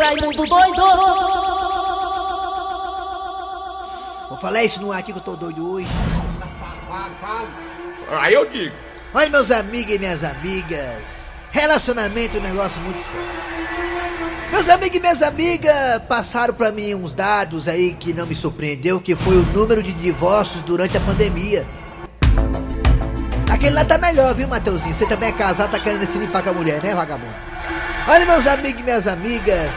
Raimundo doido! Vou falar isso no ar aqui que eu tô doido hoje. Aí eu digo. Olha, meus amigos e minhas amigas. Relacionamento é um negócio muito sério. Meus amigos e minhas amigas passaram pra mim uns dados aí que não me surpreendeu, que foi o número de divórcios durante a pandemia. Aquele lá tá melhor, viu, Mateuzinho? Você também é casado, tá querendo se limpar com a mulher, né, vagabundo? Olha, meus amigos e minhas amigas.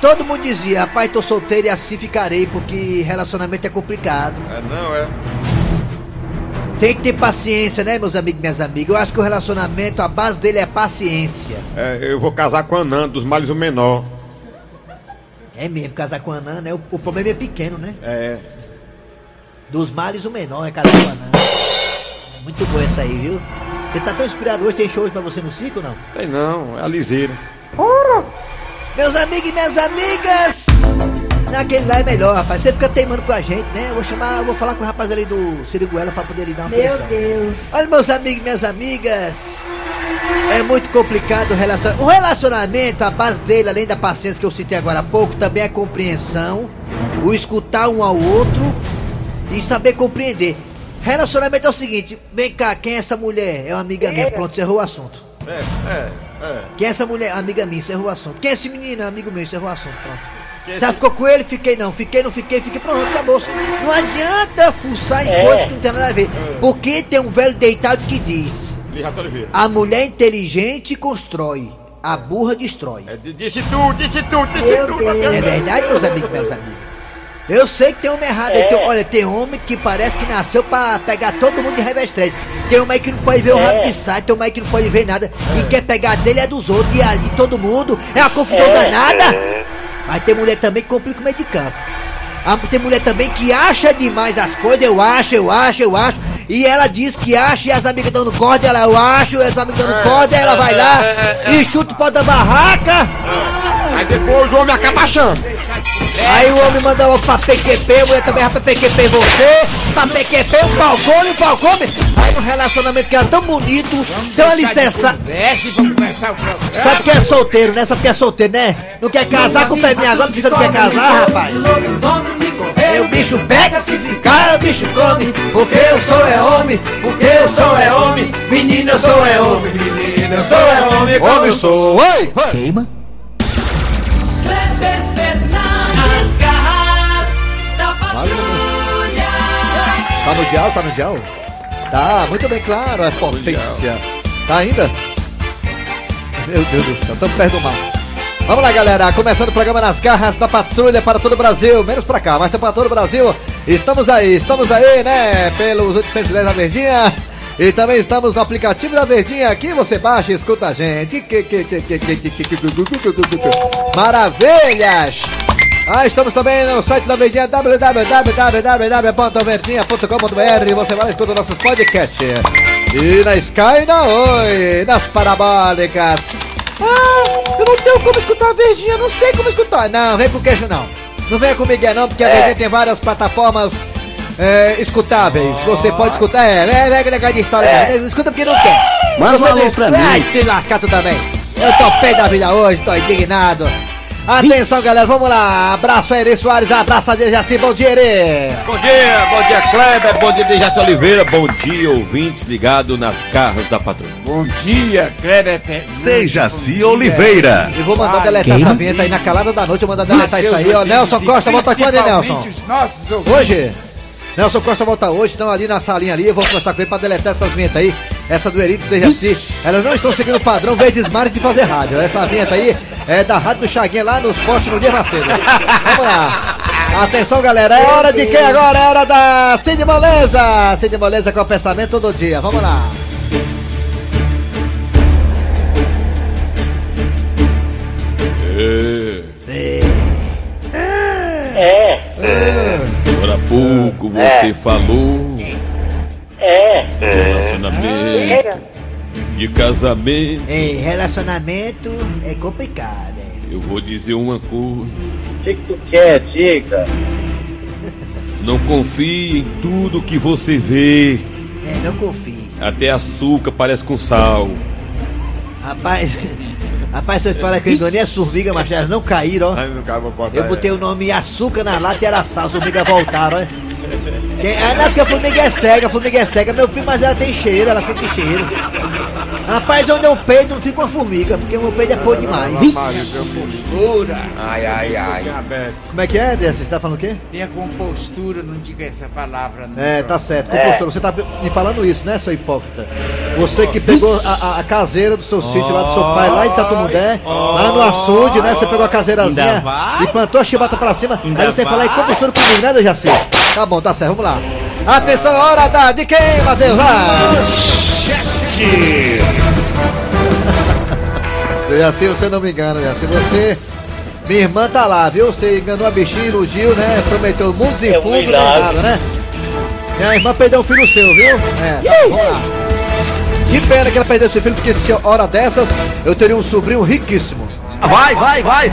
Todo mundo dizia, rapaz, tô solteiro e assim ficarei, porque relacionamento é complicado. É, não, é. Tem que ter paciência, né, meus amigos e minhas amigas? Eu acho que o relacionamento, a base dele é paciência. É, eu vou casar com a Anã, dos males o menor. É mesmo, casar com a Anã, né? O, o problema é pequeno, né? É. Dos males o menor é casar com a Anã. Muito boa essa aí, viu? Você tá tão inspirado hoje, tem show hoje pra você no circo ou não? Tem não, é a liseira. Meus amigos e minhas amigas! Naquele lá é melhor, rapaz. Você fica teimando com a gente, né? Eu vou chamar, eu vou falar com o rapaz ali do Siriguela pra poder lhe dar uma Meu pressão. Deus. Olha, meus amigos e minhas amigas. É muito complicado o relacionamento. O relacionamento, a base dele, além da paciência que eu citei agora há pouco, também é a compreensão, o escutar um ao outro e saber compreender. Relacionamento é o seguinte: vem cá, quem é essa mulher? É uma amiga minha. Pronto, encerrou o assunto. É, é, é. Quem é essa mulher? Amiga minha, encerrou o assunto. Quem é esse menino? Amigo meu, encerrou o assunto. Pronto. Quem é Já esse- ficou com ele? Fiquei não. Fiquei, não fiquei, fiquei. Pronto, acabou. Não adianta fuçar em coisas que não tem nada a ver. Porque tem um velho deitado que diz. A mulher inteligente constrói, a burra destrói. É, di- disse tudo, disse tudo, disse Meu tudo. Deus. É verdade, meus amigos minhas amigas? Eu sei que tem homem errado aí. Tem- olha, tem homem que parece que nasceu pra pegar todo mundo de revés Tem homem que não pode ver o rabo de sai, tem homem que não pode ver nada. E quer pegar dele é dos outros. E ali todo mundo é uma confusão danada. Mas tem mulher também que complica o meio de campo. Ah, Tem mulher também que acha demais as coisas, eu acho, eu acho, eu acho. E ela diz que acha e as amigas dando corda, ela eu acho, e as amigas dando corda, ela vai lá e chuta o pau da barraca. Mas depois o homem acaba achando. Aí o homem manda logo pra PQP, a mulher também vai pra PQP você, pra PQP o pau come, o pau come. Aí um relacionamento que era tão bonito, tem uma licença. vamos começar o programa. Só porque é solteiro, né? Só porque é solteiro, né? Não quer casar com o pé minha agora, porque você não quer casar, rapaz. Aí o bicho pega, se ficar, o bicho come. Porque eu sou é homem, porque eu sou é homem. Menino, eu sou é homem. Menino, eu sou é homem. Homem, eu sou. Oi! Queima. Tá no dial? Tá no dial? Tá, muito bem, claro, é potência. Tá ainda? Meu Deus do céu, estamos perto do mar. Vamos lá, galera. Começando o programa nas garras da patrulha para todo o Brasil. Menos para cá, mas para todo o Brasil. Estamos aí, estamos aí, né? Pelos 810 da Verdinha. E também estamos no aplicativo da Verdinha. Aqui você baixa e escuta a gente. Maravilhas! Ah, estamos também no site da Verdinha, www.verdinha.com.br. Você vai lá e escuta nossos podcasts. E na Sky e na Oi, nas parabólicas. Ah, eu não tenho como escutar a Verdinha, não sei como escutar. Não, vem com queixo não. Não venha com Miguel não, porque a Verdinha tem várias plataformas é, escutáveis. Você pode escutar, é, é, é legal de história. né? Escuta porque não quer. Manda um alô não pra mim. Ai, se lascar tu também. Eu tô pé da vida hoje, tô indignado. Atenção, galera, vamos lá. Abraço a Eri Soares, abraço a Dejaci, bom dia, Eri. Bom dia, bom dia Kleber, bom dia Dejaci Oliveira, bom dia ouvintes ligados nas carros da patrulha. Bom dia, Kleber Fernandes. Dejaci Oliveira. E vou mandar deletar essa vinheta aí na calada da noite, eu vou mandar deletar isso aí, ó. Nelson Costa, volta quando, hein, Nelson? Hoje? Nelson Costa volta hoje, estão ali na salinha ali, eu vou conversar com ele pra deletar essas vinhetas aí. Essa do Eri do Dejaci. Elas não estão seguindo o padrão Verdes Mares de fazer rádio. Essa vinheta aí é da Rádio do Chaguinha lá nos postos no dia Macedo. Vamos lá. Atenção, galera. É hora de quem agora? É hora da Cid Moleza. Cid Moleza com o pensamento todo dia. Vamos lá. Agora há pouco você falou de relacionamento, de casamento. Ei, relacionamento é complicado, é. Eu vou dizer uma coisa, O que, que tu quer, diga? não confie em tudo que você vê. É, não confie. Até açúcar parece com sal. Rapaz, Rapaz, vocês falam que eu enganei as formigas, mas elas não caíram, ó. Eu botei o nome açúcar na lata e era sal, as formigas voltaram, ó. Quem, ah, não, porque a formiga é cega, a formiga é cega, meu filho, mas ela tem cheiro, ela sente cheiro. Rapaz, onde eu peido não fica uma formiga, porque o meu peido é podre demais. Compostura. Ai, ai, ai. Como é que é, Dessa? Você tá falando o quê? Tenha compostura, não diga essa palavra. Não. É, tá certo. Compostor, você tá me falando isso, né, seu hipócrita? Você que pegou a, a- a caseira do seu sítio lá do seu pai, lá em Tatumudé, lá no açude, né? Você pegou a caseirazinha e plantou a chibata pra cima. aí você fala aí compostura comigo, né, Dejaci? Tá bom, tá certo, vamos lá. Atenção, hora da de quem, Matheus? Vai! Dejaci, você não me engana, Dejaci. Você. Minha irmã tá lá, viu? Você enganou a bichinha, iludiu, né? Prometeu mundos e É fundos, nada, né? Minha irmã perdeu um filho seu, viu? É, tá, vamos lá. Que pena que ela perdeu seu filho, porque se hora dessas eu teria um sobrinho riquíssimo. Vai, vai, vai.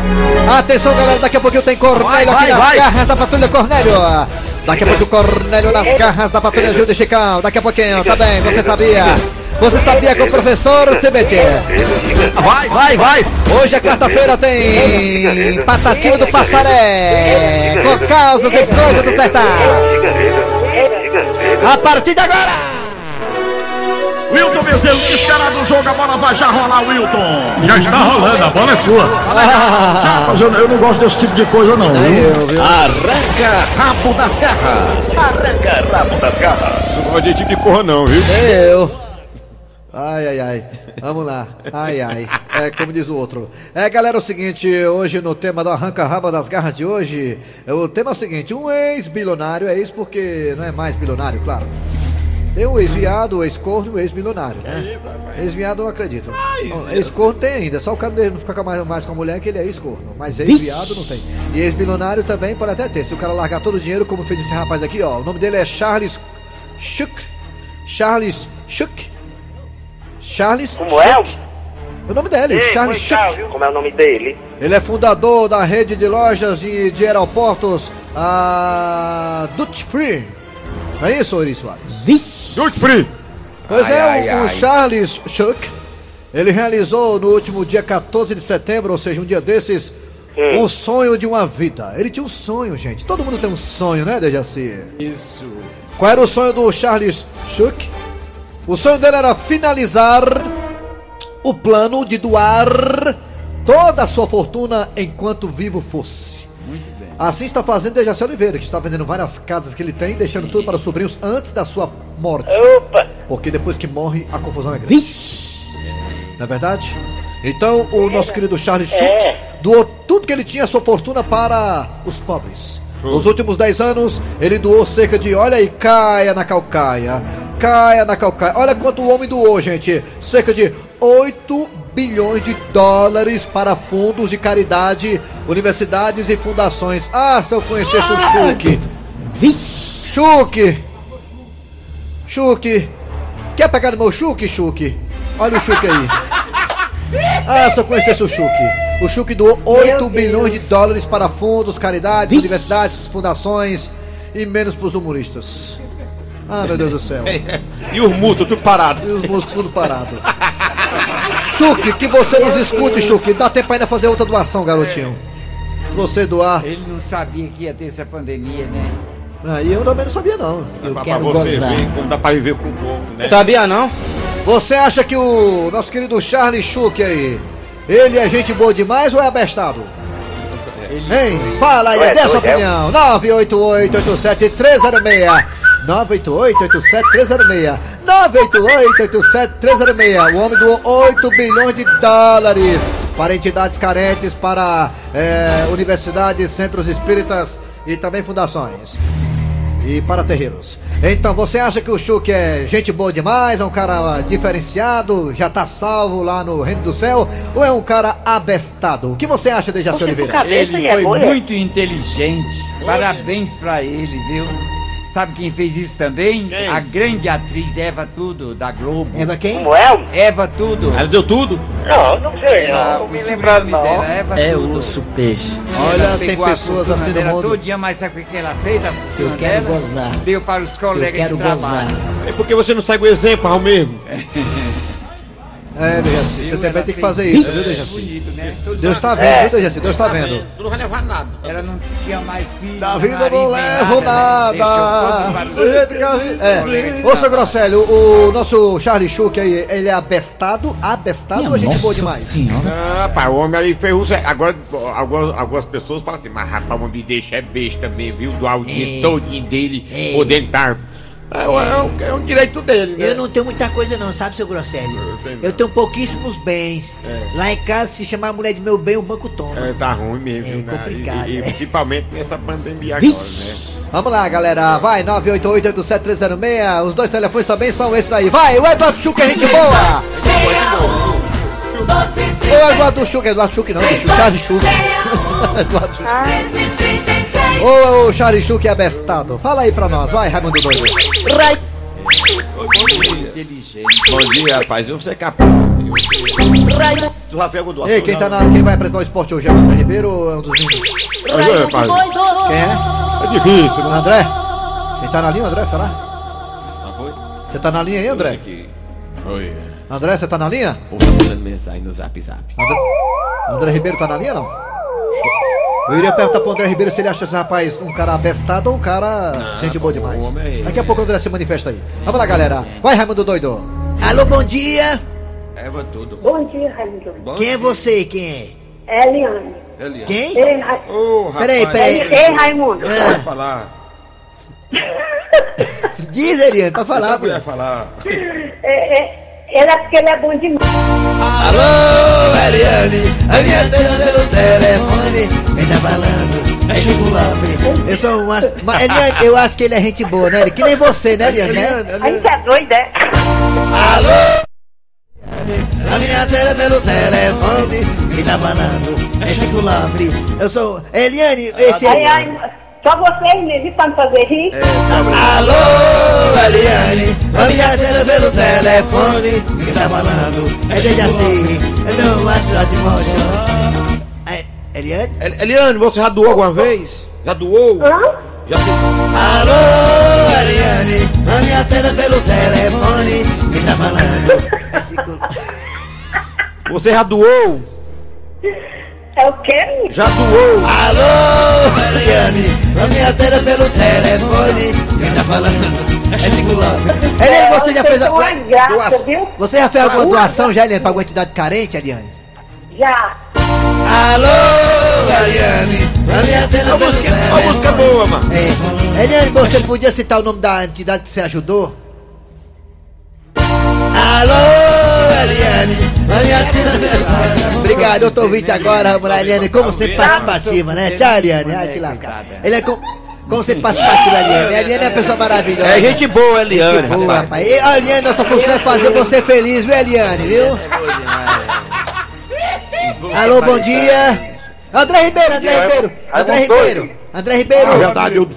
Atenção, galera, daqui a pouquinho tem Cornélio aqui vai, nas vai. garras da Patrulha Cornélio. Daqui a pouco o Cornélio nas garras da Patrulha Gil de Chicão. Daqui a pouquinho, tá bem, você sabia? Você sabia que o professor CBT. Vai, vai, vai. Hoje é quarta-feira, tem Patativa do Passaré. Com causas e coisas do sertão. A partir de agora. Wilton Bezerro, esperado no jogo, a bola vai já rolar, Wilton. Já está rolando, a bola é sua. Ah, Mas eu, eu não gosto desse tipo de coisa, não. viu? eu? Arranca rabo das garras. Arranca rabo das garras. Não gosto de tipo de corra, não, viu? Eu. Ai, ai, ai. Vamos lá. Ai, ai. É como diz o outro. É, galera, é o seguinte, hoje no tema do arranca-raba das garras de hoje, é o tema é o seguinte, um ex-bilionário, é isso porque não é mais bilionário, claro. Tem o ex-viado, o ex-corno e o ex-bilionário, né? Ex-viado eu não acredito. Ex-corno tem ainda, só o cara não fica mais, mais com a mulher que ele é ex-corno. Mas ex-viado não tem. E ex-bilionário também pode até ter. Se o cara largar todo o dinheiro, como fez esse rapaz aqui, ó. O nome dele é Charles Schuck. Charles Schuck. Charles Como é? Schuck. O nome dele, Charles Schuck. Como é o nome dele? Ele é fundador da rede de lojas e de aeroportos, a Duty Free. Não é isso, Ori Soares? Duty free. Pois Ai, é, ai, o, o ai. Charles Schuck, ele realizou no último dia 14 de setembro, ou seja, um dia desses, o sonho de uma vida. Ele tinha um sonho, gente. Todo mundo tem um sonho, né, Dejaci? Isso. Qual era o sonho do Charles Schuck? O sonho dele era finalizar o plano de doar toda a sua fortuna enquanto vivo fosse. Muito bem. Assim está fazendo Dejaci Oliveira, que está vendendo várias casas que ele tem, deixando tudo para os sobrinhos antes da sua morte. Opa! Porque depois que morre, a confusão é grande. Não é verdade? Então, o nosso querido Charles Schuck É. doou tudo que ele tinha, sua fortuna, para os pobres. Nos últimos 10 anos, ele doou cerca de, olha aí, caia na calcaia, caia na calcaia. Olha quanto o homem doou, gente. Cerca de 8 bilhões de dólares para fundos de caridade, universidades e fundações. Ah, se eu conhecesse o Schuck. Schuck! Schuck! Quer pegar no meu Schuck, Schuck? Olha o Schuck aí. Ah, se eu conhecesse o Schuck. O Schuck doou 8 bilhões de dólares para fundos, caridades, universidades, fundações e menos para os humoristas. Ah, meu Deus do céu. e os músculos tudo parado. E os músculos tudo parado. Chuque, que você nos escute, Chuque. Dá tempo ainda fazer outra doação, garotinho. É. Você doar. Ele não sabia que ia ter essa pandemia, né? Ah, e eu também não sabia, não. Eu pra, quero pra você gozar. ver como dá pra viver com pouco, né? Sabia, não? Você acha que o nosso querido Charles Schuck aí, ele é gente boa demais ou é abestado? Hein? Fala aí, dê sua opinião. 988 87 306 988-87-306. 988-87-306. 988-87-306. O homem doou 8 bilhões de dólares para entidades carentes, para eh, universidades, centros espíritas e também fundações e para terreiros. Então, você acha que o Chuck é gente boa demais, é um cara diferenciado, já tá salvo lá no reino do céu, ou é um cara abestado? O que você acha, Dejaci Oliveira? Ele é foi é? muito inteligente. Parabéns pra ele, viu? Sabe quem fez isso também? A grande atriz Eva Tudo, da Globo. Eva quem? Como é? Eva Tudo. Ela deu tudo. Não, não sei, Ela, não. Me lembrado, não. dela é Eva É Tudo. urso peixe. Olha, Ela tem pegou a pessoas fortuna assim no dela mundo. todinha, mas sabe o que ela fez fortuna Eu quero dela? gozar. Deu para os Eu colegas quero de trabalho. gozar. É porque você não segue o exemplo, ao mesmo. É, Dejaci, você também tem que fazer isso, viu, Dejaci? Bonito, né? Deus tá os- vendo, viu, Dejaci? Deus tá vendo. Tu não vai levar nada. Ela não tinha mais filho. Da vida eu não levo nada. Do jeito que a É. Ô, seu Grosselio, o nosso Charlie Schuch aí, ele é abestado, abestado ou é gente boa demais? Ah, rapaz, o homem ali certo. Agora, algumas, algumas pessoas falam assim, mas rapaz, o homem deixa é besta mesmo, viu? Doar o dia todinho dele, É. podendo estar. É, o- é, um- é um direito dele, né? Eu não tenho muita coisa não, sabe, seu Grosselio? Eu tenho pouquíssimos bens. Lá em casa, se chamar a mulher de meu bem, o banco toma. É, tá ruim mesmo, É viu, né? complicado, E, e é. principalmente nessa pandemia agora, né? Vamos lá, galera. Vai, 988-87306. Os dois telefones também são esses aí. Vai, o Eduardo Schuch é gente boa. Ô, Eduardo Schuch, Eduardo Schuch não, o Charlie Schuch. Eduardo Schuch. Ô, o Charlie Schuch é abestado. Fala aí pra nós, vai, Raimundo Doido. Inteligente. Bom dia, rapaz. Eu sei capaz. Do Rafael Godoy. Ei, quem, tá na, quem vai apresentar o esporte hoje é o André Ribeiro ou é um dos meninos? Aí, rapaz, Quem é? é difícil, né? André? Quem tá na linha, André, será? Ah, foi? Você tá na linha aí, André? Oi. André, você tá na linha? O povo tá mandando mensagem no zap zap. André, André Ribeiro tá na linha, não? Eu iria perguntar pro André Ribeiro se ele acha esse rapaz um cara abestado ou um cara gente boa demais. homem é- Daqui a pouco o André se manifesta aí. Vamos lá, galera. Vai, Raimundo Doido. Alô, bom dia. Eva tudo. Bom dia, Raimundo. Quem é você? Quem É Eliane. é? Quem? Ei, Ra... Ô, Peraí, peraí. Ei, ei, Raimundo. Ah, falar. Diz, Eliane, pra falar. Pô. falar. É, é, ele é porque ele é bom demais. Alô, Eliane, a minha tela pelo telefone. Quem tá falando? É Chico Lopes. Eu sou uma, Eliane, eu acho que ele é gente boa, né? Que nem você, né, Eliane? né? Aí você é doido, é? Alô, a minha tela pelo telefone. Quem tá falando? É Chico Lopes. Eu sou. Eliane, esse é. Só vocês mesmo pra me fazer rir. Alô, Eliane, a minha tela pelo telefone. Quem tá falando? É desde assim, é do macho de mojo. É, Eliane? El- Eliane, você já doou alguma vez? Já doou? Hã? Já fez? Alô, Eliane, a minha tela pelo telefone. Quem tá falando? É Chico Você já doou? É o quê? Já doou? Alô, minha tela pelo telefone. Quem tá falando? É Chico Lopes. Eliane, você já fez. Vocês são uma A... graça, viu? Você já fez alguma doação já, Eliane, pra alguma entidade carente, Eliane? Já. Alô, Eliane, a minha tela A pelo música, telefone. música é boa, mano. É. Eliane, você podia citar o nome da entidade que você ajudou? Alô, A. Obrigado, eu tô ouvindo agora, vamos lá, Eliane, como sempre participativa, né? Tchau, Eliane, ai que lascada. Ele é com- como sempre participativa, Eliane. A Eliane é uma pessoa maravilhosa. É gente boa, Eliane. Boa, rapaz. E, ó, Eliane, nossa função é fazer você feliz, viu, Eliane, viu? Alô, bom dia. André Ribeiro, André Ribeiro, André Ribeiro, André Ribeiro, verdade, eu.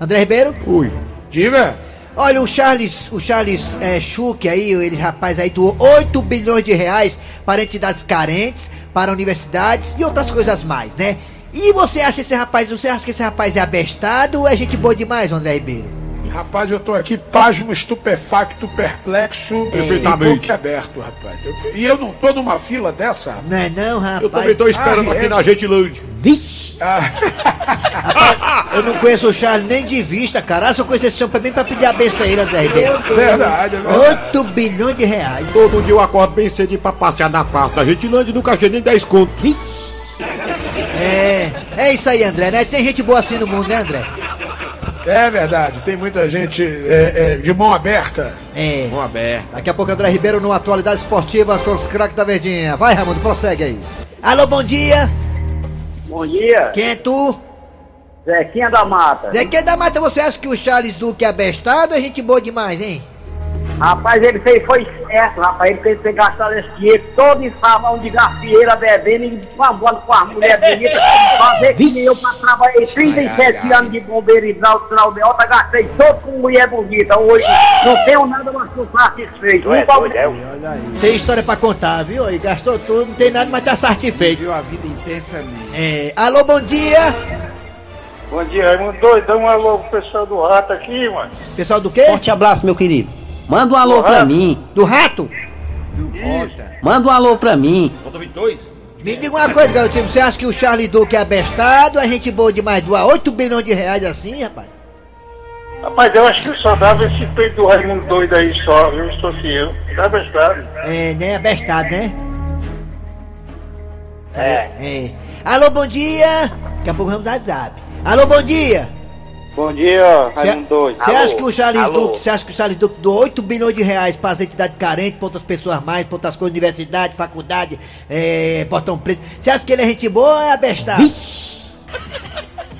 André Ribeiro. Ui. Diga. Olha, o Charles, o Charles é, Schuch aí, ele rapaz aí doou 8 bilhões de reais para entidades carentes, para universidades e outras coisas mais, né? E você acha esse rapaz, você acha que esse rapaz é abestado ou é gente boa demais, André Ribeiro? Rapaz, eu tô aqui pasmo, estupefacto, perplexo Perfeitamente. e boca aberto, rapaz. Eu- e eu não tô numa fila dessa? Não é não, rapaz? Eu também tô esperando Ah, aqui é? na Gentilândia. Vixe! Eu não conheço o Charles nem de vista, cara. Eu só conheço esse homem também pra pedir a benção a ele, André Ribeiro. Verdade, é verdade. 8 bilhões de reais. Todo dia eu acordo bem cedo pra passear na praça da Gentilândia e nunca achei nem 10 conto. É, é isso aí, André, né? Tem gente boa assim no mundo, né, André? É verdade, tem muita gente é, é, de mão aberta. É. Mão aberta. Daqui a pouco André Ribeiro no Atualidades Esportivas com os craques da Verdinha. Vai, Raimundo, prossegue aí. Alô, bom dia. Bom dia, Quem é tu? Zequinha da Mata. Que da Mata, você acha que o Charles Duque é abestado ou é gente boa demais, hein? Rapaz, ele fez, foi certo, rapaz. Ele fez ter gastado esse dinheiro todo em sabão de gafieira, bebendo e mamando com as mulheres bonitas. Fazer que nem eu pra trabalhei 37 ai, ai. anos de bombeiro e hidráulico de alta, gastei todo com mulher bonita. Hoje não tenho nada mais que satisfeito. Nunca- Tem história pra contar, viu? E gastou tudo, não tem nada, mas tá satisfeito. Viu a vida intensamente. É, alô, bom dia. Bom dia, Raimundo Doido. Dá um alô pro pessoal do rato aqui, mano. Pessoal do quê? Forte abraço, meu querido. Manda um alô Olá. pra mim. Do rato? Manda um alô pra mim. Falta 22. Me diga uma coisa, garotinho. Você acha que o Charlie Duke é abestado? A gente boa demais doar 8 bilhões de reais assim, rapaz? Rapaz, eu acho que só dava esse peito do Raimundo doido aí só, viu? Fosse eu. Tá bestado. É, né? Abestado, né? É. É. Alô, bom dia. Daqui a pouco vamos dar zap. Alô, bom dia. Bom dia, Raimundo. Você acha que o Charles Duque, você acha que o Charles Duque doou 8 bilhões de reais para as entidades carentes, para outras pessoas mais, para outras coisas, universidade, faculdade, é, portão preto. Você acha que ele é gente boa ou é abestado?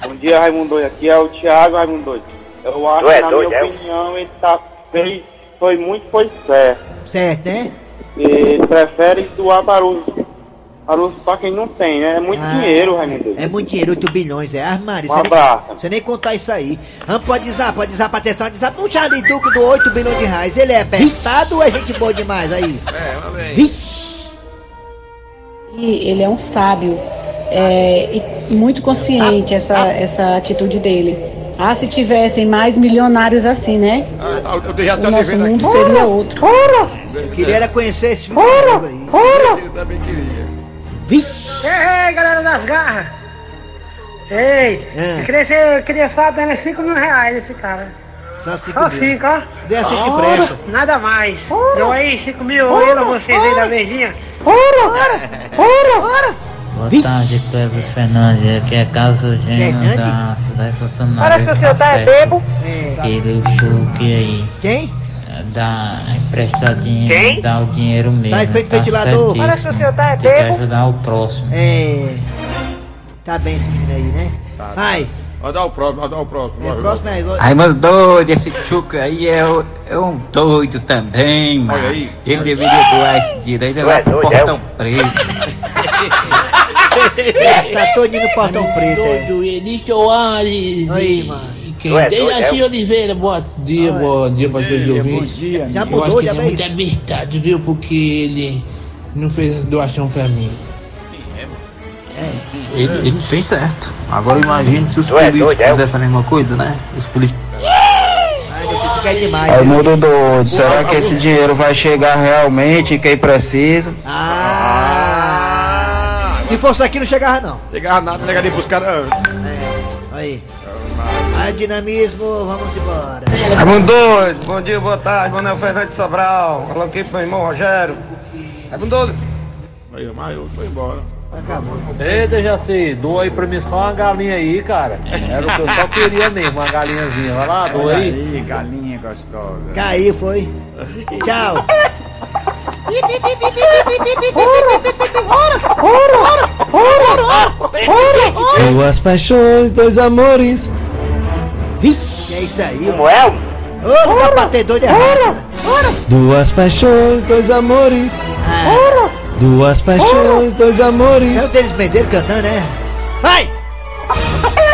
Bom dia, Raimundo. Aqui é o Thiago Raimundo. Eu acho é que, na doido, minha é? opinião, ele tá, fez, foi muito, foi certo. Certo, né? Ele prefere doar para os, para os pra quem não tem, né? É muito Ah, dinheiro, Raimundo. É muito dinheiro, 8 bilhões, é armário. Um Você nem, abraço. você nem contar isso aí. Vamos, pode dizer, pode pra atenção, dizer o Charlie Duque do 8 bilhões de reais. Ele é abestado ou é gente boa demais aí? É, vamos ver. E ele é um sábio é, e muito consciente essa, essa atitude dele. Ah, se tivessem mais milionários assim, né? Ah, o Dejaci O nosso mundo aqui. seria outro. Eu queria era conhecer esse filme aí. Eu também queria. Ei, galera das garras! Ei, É. eu queria, ser, eu queria só apenas 5 mil reais esse cara. Só 5 Só mil. 5, ó. Dê a gente pressa. Nada mais. Deu aí 5 mil aí pra vocês aí da beijinha. Boa tarde, Cleber Fernandes. Aqui é Carlos Eugênio da cidade funcionária. Parece que o senhor tá é bebo. Aquele Chuque aí. Quem? Dá emprestadinho, Quem? dá o dinheiro mesmo. Sai feito tá ventilador. Parece que o senhor tá é Tem que bebo. ajudar o próximo. É. Tá bem esse menino aí, né? Vai. Vai dar o próximo, vai dar o próximo. É próximo aí. Ai, meu doido, esse Chuca aí é, é um doido também, mano. Olha aí. Ele deveria doar esse direito lá pro Portão Preto. Tá todinho no portão preto. é. Doido, Eni Soares Aí, mano. Quem? É Dejaci é? Oliveira, bom dia, bom dia para todos os ouvintes. dia, Já Eu mudou, acho que já ele é muito abestado, viu? Porque ele não fez essa doação pra mim. Ele, ele fez certo. Agora imagine se os Tu é políticos é? fizessem a mesma coisa, né? Os políticos. Demais. Aí, né? mundo doido, será que esse dinheiro vai chegar realmente em quem precisa? Ah! Se fosse aqui, não chegava, não. Chegava nada, negaria pros caras. É. Aí. Aí, dinamismo, vamos embora. Raimundo doido, bom dia, boa tarde, Manuel Fernandes Sobral, falando aqui pro meu irmão Rogério. Raimundo doido. Aí, mas eu foi embora. Acabou. Ei, Dejaci, doa aí pra mim só uma galinha aí, cara. Era o que eu só queria mesmo, uma galinhazinha. Vai lá, doa aí. Aí, galinha gostosa. Caiu, foi. Tchau. Duas paixões, dois amores. Vixe, é isso aí. Como é? Ô, lugar pra ter doido errado. Duas paixões, dois amores. Ah, Duas paixões, dois amores. é o Denis Medeiros cantando, né? Vai!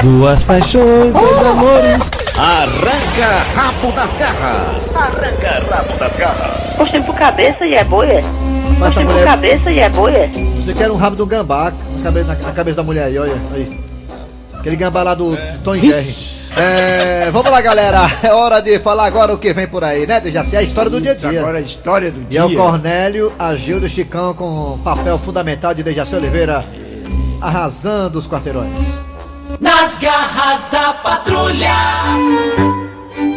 Duas paixões, dois amores. Arranca rabo das garras. Arranca rabo das garras. Puxa pro cabeça e é boi, é? Passa a Puxa pro mulher. cabeça e é boi, é? Você quer um rabo do gambá na cabeça, na, na cabeça da mulher aí, olha. Aí. Aquele gambá lá do Tom e Jerry. É, vamos lá, galera. É hora de falar agora o que vem por aí, né? Já sei a história do dia a Isso, dia. agora a história do E dia. é o Cornélio, a Gildo Chicão com um papel fundamental de Dejaci Oliveira arrasando os quarteirões. Nas garras da patrulha.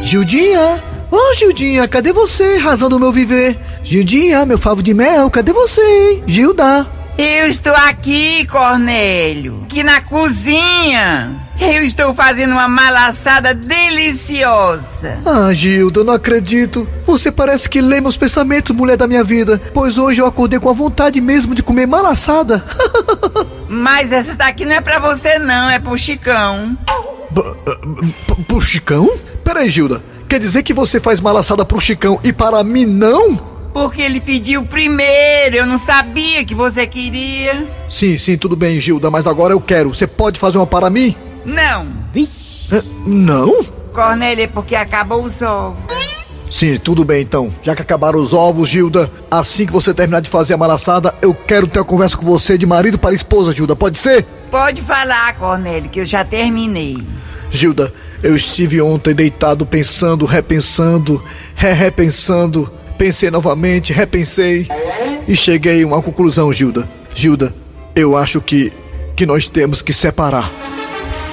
Gildinha! Ô Gildinha, cadê você, razão do meu viver? Gildinha, meu favo de mel, cadê você, hein? Gilda! Eu estou aqui, Cornélio, aqui na cozinha. Eu estou fazendo uma malaçada deliciosa. Ah, Gilda, eu não acredito. Você parece que lê meus pensamentos, mulher da minha vida. Pois hoje eu acordei com a vontade mesmo de comer malaçada. Mas essa daqui não é pra você não, é pro Chicão. P- pro Chicão? Peraí, Gilda. Quer dizer que você faz malaçada pro Chicão e para mim não? Porque ele pediu primeiro, eu não sabia que você queria. Sim, sim, tudo bem, Gilda, mas agora eu quero. Você pode fazer uma para mim? Não, Ah, Não? Cornélio, é porque acabou os ovos. Sim, tudo bem então. Já que acabaram os ovos, Gilda, assim que você terminar de fazer a malaçada, eu quero ter uma conversa com você de marido para esposa, Gilda. Pode ser? Pode falar, Cornélio, que eu já terminei. Gilda, eu estive ontem deitado pensando, repensando, re-repensando. Pensei novamente, repensei. e cheguei a uma conclusão, Gilda. Gilda, eu acho que que nós temos que separar.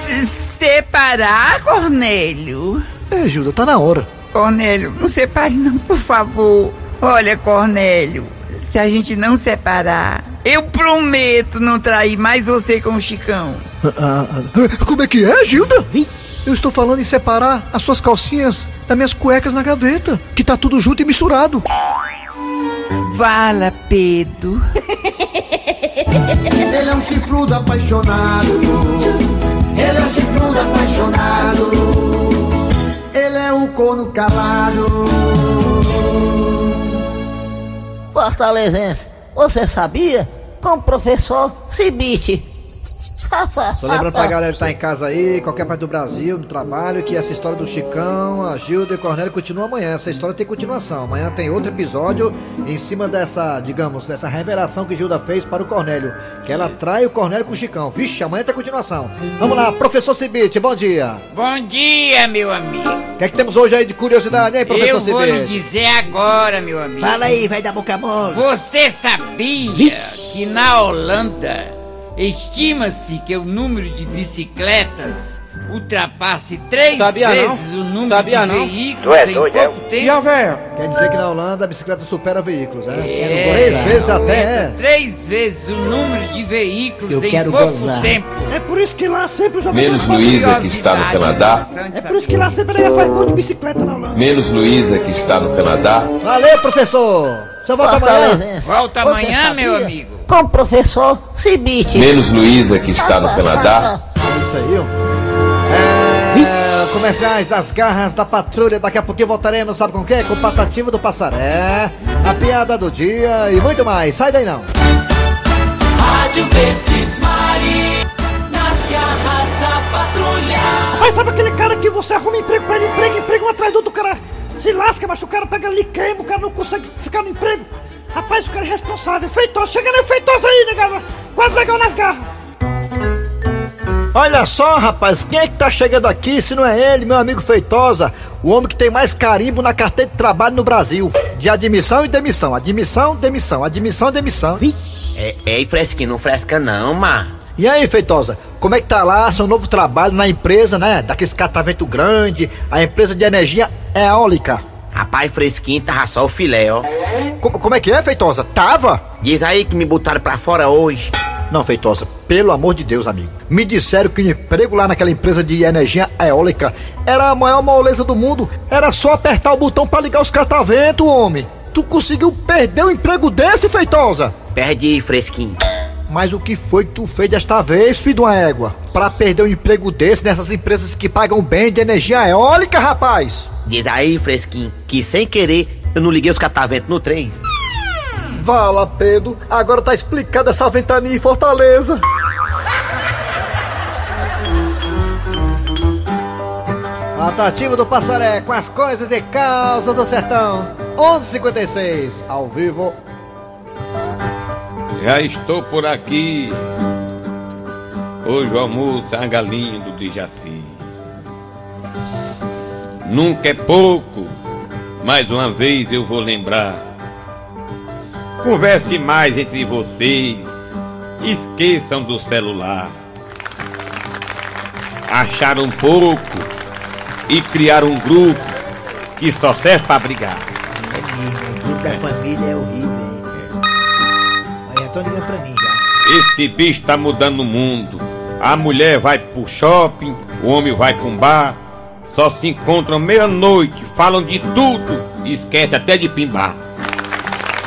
Se separar, Cornélio? É, Gilda, tá na hora. Cornélio, não separe não, por favor. Olha, Cornélio, se a gente não separar, eu prometo não trair mais você com o Chicão. Ah, ah, como é que é, Gilda? Eu estou falando em separar as suas calcinhas das minhas cuecas na gaveta, que tá tudo junto e misturado. Vala, Pedro. Ele é um chifrudo apaixonado. Ele é um chifrudo apaixonado. Ele é um corno calado. Fortalezense, você sabia? Com o Cibite. Tô lembrando pra galera que tá em casa aí, qualquer parte do Brasil, no trabalho, que essa história do Chicão, a Gilda e o Cornélio continua amanhã. Essa história tem continuação. Amanhã tem outro episódio em cima dessa, digamos, dessa revelação que Gilda fez para o Cornélio. Que ela trai o Cornélio com o Chicão. Vixe, amanhã tem continuação. Vamos lá, professor Cibite, bom dia. Bom dia, meu amigo. O que é que temos hoje aí de curiosidade, hein, professor Eu vou lhe Cibite? dizer agora, meu amigo. Fala aí, vai dar boca mole. Você sabia que na Holanda estima-se que o número de bicicletas ultrapasse três Sabia não. vezes o número Sabia de não. veículos é em doido, pouco é? tempo? E a véia? Quer dizer que na Holanda a bicicleta supera veículos, né? É, Três vezes até, é. Três vezes o número de veículos Eu em quero pouco gozar. tempo. É por isso que lá sempre os Menos. Luísa, que está no Canadá. É por isso que lá sempre ela faz gol de bicicleta na Holanda. Menos Luísa, que está no Canadá. Valeu, professor! Você volta amanhã? Volta amanhã, meu amigo. Com o professor Cibite. Menos Luísa, que está no Canadá. É isso aí, ó. É, comerciais das garras da patrulha. Daqui a pouquinho voltaremos, sabe com o quê? Com o Patativa do Passaré, a piada do dia e muito mais. Sai daí não. Rádio Verdes Mari. Nas garras da patrulha. Mas sabe aquele cara que você arruma emprego pra ele, emprego, emprego um atrás do outro, o cara se lasca, mas o cara pega ali, queima, o cara não consegue ficar no emprego. Rapaz, o cara é responsável. Feitoso, chega no feitoso aí, negado. Quase legal nas garras. Olha só, rapaz, quem é que tá chegando aqui se não é ele, meu amigo Feitosa, o homem que tem mais carimbo na carteira de trabalho no Brasil. De admissão e demissão, admissão, demissão, admissão, demissão. É, ei, fresquinho, não fresca não, mar. E aí, Feitosa, como é que tá lá seu novo trabalho na empresa, né? Daqueles catavento grande, a empresa de energia eólica. Rapaz, fresquinho, tava só o filé, ó. Como, como é que é, Feitosa? Tava? Diz aí que me botaram pra fora hoje. Não, Feitosa, pelo amor de Deus, amigo. Me disseram que o emprego lá naquela empresa de energia eólica era a maior moleza do mundo. Era só apertar o botão pra ligar os cataventos, homem. Tu conseguiu perder um emprego desse, Feitosa? Perde, fresquinho. Mas o que foi que tu fez desta vez, filho de uma égua? Pra perder um emprego desse nessas empresas que pagam bem de energia eólica, rapaz? Diz aí, fresquinho, que sem querer eu não liguei os cataventos no trem. Vala, Pedro, agora tá explicada essa ventania em Fortaleza. Patativa do Passaré com as coisas e causas do sertão. 11:56 ao vivo. Já estou por aqui. Hoje o almoço é uma galinha do Dijaci. Nunca é pouco. Mais uma vez eu vou lembrar. Converse mais entre vocês. Esqueçam do celular. Acharam um pouco e criaram um grupo que só serve para brigar. O grupo da família é horrível. Estão ligando pra mim já. Esse bicho tá mudando o mundo. A mulher vai pro shopping, o homem vai pra um bar, só se encontram meia-noite, falam de tudo e esquece até de pimbar.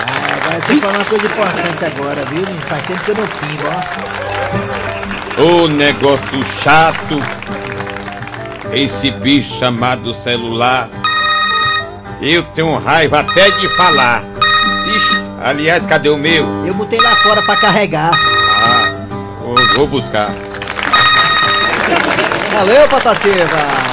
Ah, agora você falou uma coisa importante agora, viu? Faz tempo que eu não pimbo, ó. Ô negócio chato, esse bicho chamado celular. Eu tenho raiva até de falar. Ixi, aliás, cadê o meu? Eu botei lá fora pra carregar. Ah, vou- vou buscar. Valeu, Patativa!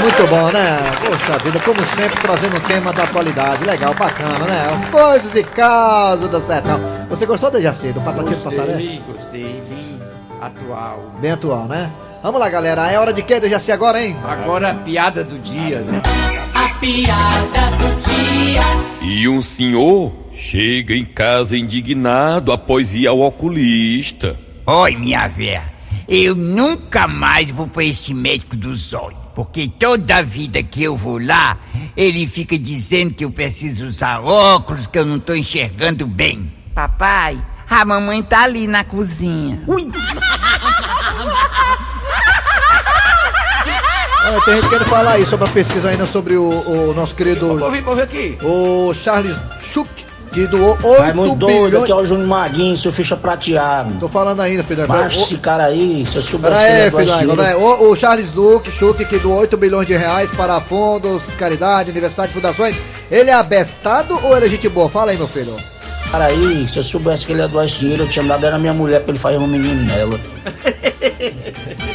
Muito bom, né? Poxa vida, como sempre, trazendo um tema da atualidade. Legal, bacana, né? As coisas e causas do sertão. Você gostou da Jaci, do Patativa do Passaré? Gostei, gostei, bem atual. Bem atual, né? Vamos lá, galera. É hora de quê do Jaci agora, hein? Agora a piada do dia, né? A piada do dia. E um senhor Chega em casa indignado após ir ao oculista. Oi, minha véia. Eu nunca mais vou pra esse médico dos olhos. Porque toda vida que eu vou lá, ele fica dizendo que eu preciso usar óculos, que eu não tô enxergando bem. Papai, a mamãe tá ali na cozinha. Ui! Ah, tem gente querendo falar aí sobre a pesquisa ainda sobre o, o nosso querido. Vou vir, vou vir aqui. O Charles Schuck, que doou 8 Raimundo doido, bilhões. aqui é o Júnior Maguinho, seu ficha prateado. Tô falando ainda, filho. Marcha esse cara aí, se eu soubesse Pera que ele aí, é filho. É. O, o Charles Duque, Schuck, que doou 8 bilhões de reais para fundos, caridade, universidade, fundações. Ele é abestado ou ele é gente boa? Fala aí, meu filho. Cara aí, se eu soubesse que ele é do Astiro, eu tinha dado era minha mulher pra ele fazer um menino nela.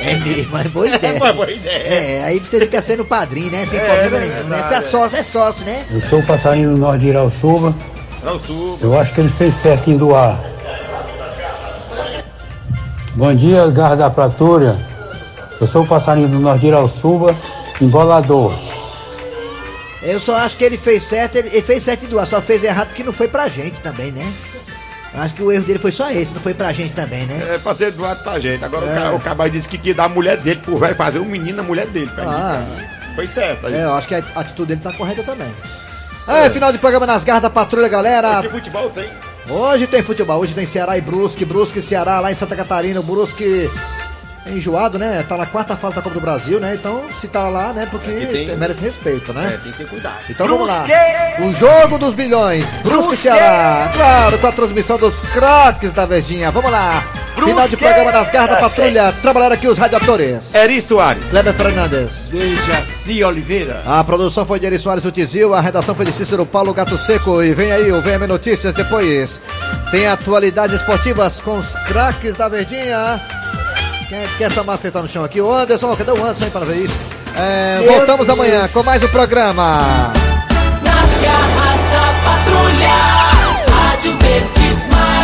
É mesmo, mas boa ideia. Mas boa ideia. É, aí você fica sendo padrinho, né? Sem É, problema é nenhum. Né? Tá é. sócio, é sócio, né? Eu sou o passarinho do Norte de Irauçuba. Não. Eu acho que ele fez certo em doar. Bom dia, garra da Pratura. Eu sou o passarinho do Norte de Irauçuba, embolador. Eu só acho que ele fez certo, ele, ele fez certo em doar, só fez errado porque não foi pra gente também, né? Acho que o erro dele foi só esse, não foi pra gente também, né? É pra ser doado pra gente. Agora o É. o cabra disse que queria dar a mulher dele pro velho fazer um menino na mulher dele. Pra Ah. mim, Foi certo. Aí. É, eu acho que a atitude dele tá correta também. É, final de programa nas garras da patrulha, galera. Que futebol tem? Hoje tem futebol, hoje tem Ceará e Brusque, Brusque e Ceará lá em Santa Catarina, Brusque é enjoado, né? Tá na quarta fase da Copa do Brasil, né? Então, se tá lá, né? Porque Aqui tem- tem- merece respeito, né? É, tem que ter cuidado. Então vamos lá. O jogo dos bilhões. Brusque e Ceará. Claro, com a transmissão dos craques da Verdinha. Vamos lá. Final de Brusque! programa nas garras da patrulha. Trabalhar aqui os radiadores. Eri Soares. Kleber Fernandes. Dejaci Oliveira. A produção foi de Eri Soares do Tizil, a redação foi de Cícero Paulo Gato Seco. E vem aí o VM Notícias depois. Tem atualidades esportivas com os craques da Verdinha. Quem é que essa maceta no chão aqui? O Anderson, cadê o Anderson aí para ver isso? É, voltamos Deus. amanhã com mais um programa. Nas garras da patrulha, Rádio Verdes Mar.